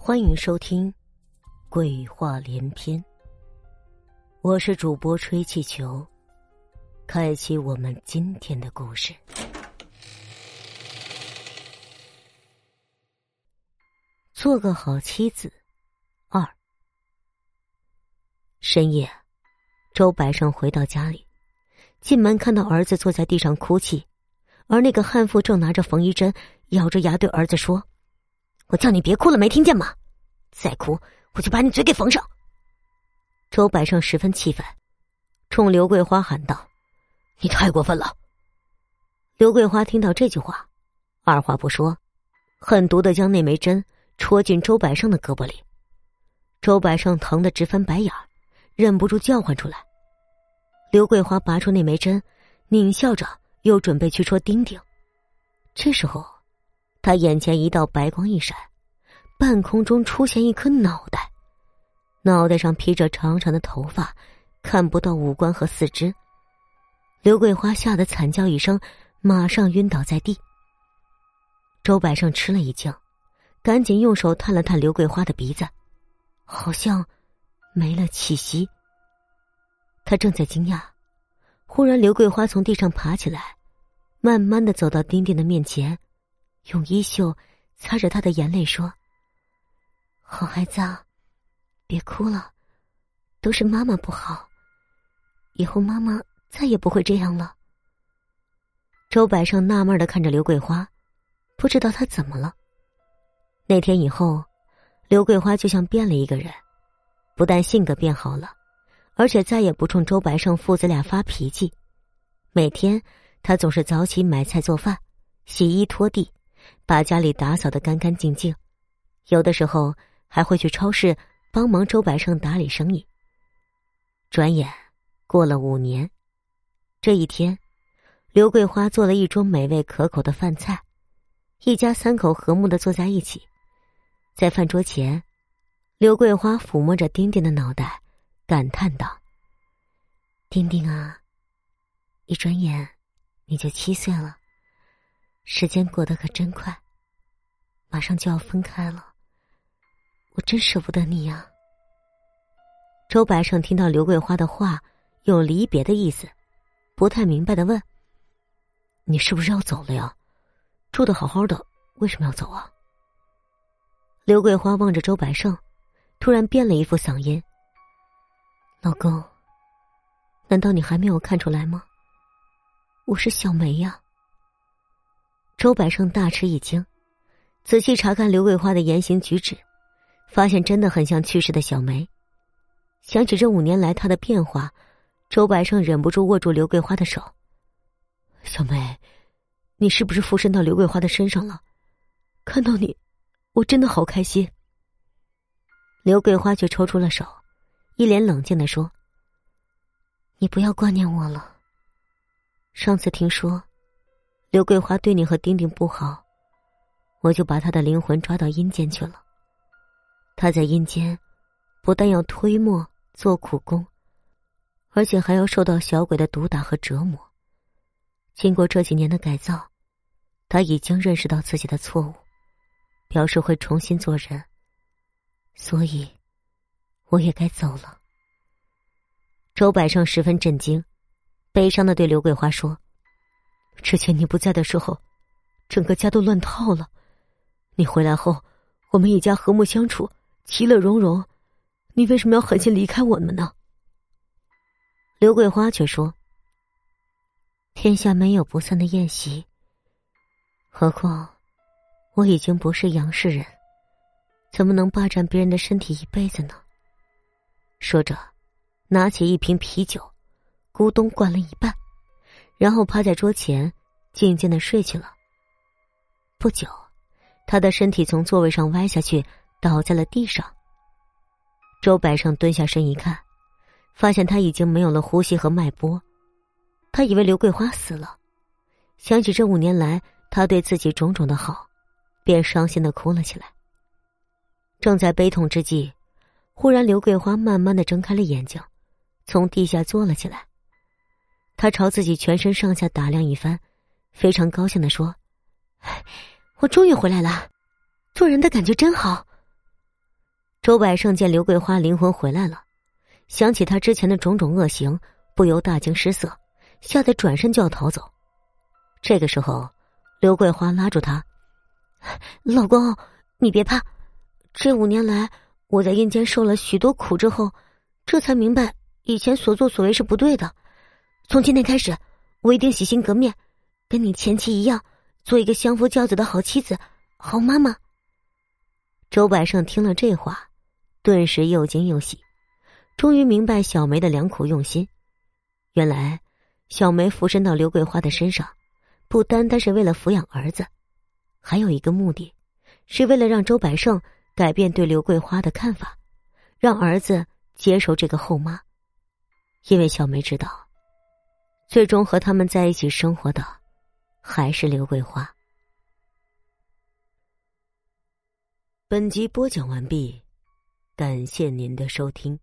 欢迎收听《鬼话连篇》，我是主播吹气球，开启我们今天的故事。做个好妻子二。深夜，周百胜回到家里，进门看到儿子坐在地上哭泣，而那个悍妇正拿着缝衣针，咬着牙对儿子说。我叫你别哭了，没听见吗？再哭，我就把你嘴给缝上。周百胜十分气愤，冲刘桂花喊道：“你太过分了！”刘桂花听到这句话，二话不说，狠毒的将那枚针戳进周百胜的胳膊里。周百胜疼得直翻白眼，忍不住叫唤出来。刘桂花拔出那枚针，狞笑着又准备去戳丁丁。这时候。他眼前一道白光一闪，半空中出现一颗脑袋，脑袋上披着长长的头发，看不到五官和四肢。刘桂花吓得惨叫一声，马上晕倒在地。周百胜吃了一惊，赶紧用手探了探刘桂花的鼻子，好像没了气息。他正在惊讶，忽然刘桂花从地上爬起来，慢慢的走到丁丁的面前。用衣袖擦着他的眼泪说：“好孩子，别哭了，都是妈妈不好，以后妈妈再也不会这样了。”周百胜纳闷的看着刘桂花，不知道她怎么了。那天以后，刘桂花就像变了一个人，不但性格变好了，而且再也不冲周百胜父子俩发脾气。每天，她总是早起买菜做饭、洗衣拖地。把家里打扫的干干净净，有的时候还会去超市帮忙周百胜打理生意。转眼过了五年，这一天，刘桂花做了一桌美味可口的饭菜，一家三口和睦的坐在一起。在饭桌前，刘桂花抚摸着丁丁的脑袋，感叹道：“丁丁啊，一转眼你就七岁了。”时间过得可真快，马上就要分开了，我真舍不得你呀。周百胜听到刘桂花的话有离别的意思，不太明白的问：“你是不是要走了呀？住的好好的，为什么要走啊？”刘桂花望着周百胜，突然变了一副嗓音：“老公，难道你还没有看出来吗？我是小梅呀。”周百胜大吃一惊，仔细查看刘桂花的言行举止，发现真的很像去世的小梅。想起这五年来她的变化，周百胜忍不住握住刘桂花的手：“小梅，你是不是附身到刘桂花的身上了？看到你，我真的好开心。”刘桂花却抽出了手，一脸冷静的说：“你不要挂念我了。上次听说。”刘桂花对你和丁丁不好，我就把他的灵魂抓到阴间去了。他在阴间，不但要推磨做苦工，而且还要受到小鬼的毒打和折磨。经过这几年的改造，他已经认识到自己的错误，表示会重新做人。所以，我也该走了。周百胜十分震惊，悲伤的对刘桂花说。之前你不在的时候，整个家都乱套了。你回来后，我们一家和睦相处，其乐融融。你为什么要狠心离开我们呢？刘桂花却说：“天下没有不散的宴席。何况我已经不是杨氏人，怎么能霸占别人的身体一辈子呢？”说着，拿起一瓶啤酒，咕咚灌了一半。然后趴在桌前，静静的睡去了。不久，他的身体从座位上歪下去，倒在了地上。周百胜蹲下身一看，发现他已经没有了呼吸和脉搏。他以为刘桂花死了，想起这五年来他对自己种种的好，便伤心的哭了起来。正在悲痛之际，忽然刘桂花慢慢的睁开了眼睛，从地下坐了起来。他朝自己全身上下打量一番，非常高兴的说：“我终于回来了，做人的感觉真好。”周百胜见刘桂花灵魂回来了，想起他之前的种种恶行，不由大惊失色，吓得转身就要逃走。这个时候，刘桂花拉住他：“老公，你别怕，这五年来我在阴间受了许多苦之后，这才明白以前所作所为是不对的。从今天开始，我一定洗心革面，跟你前妻一样，做一个相夫教子的好妻子、好妈妈。”周百胜听了这话，顿时又惊又喜，终于明白小梅的良苦用心。原来，小梅附身到刘桂花的身上，不单单是为了抚养儿子，还有一个目的，是为了让周百胜改变对刘桂花的看法，让儿子接受这个后妈。因为小梅知道，最终和他们在一起生活的，还是刘桂花。本集播讲完毕，感谢您的收听。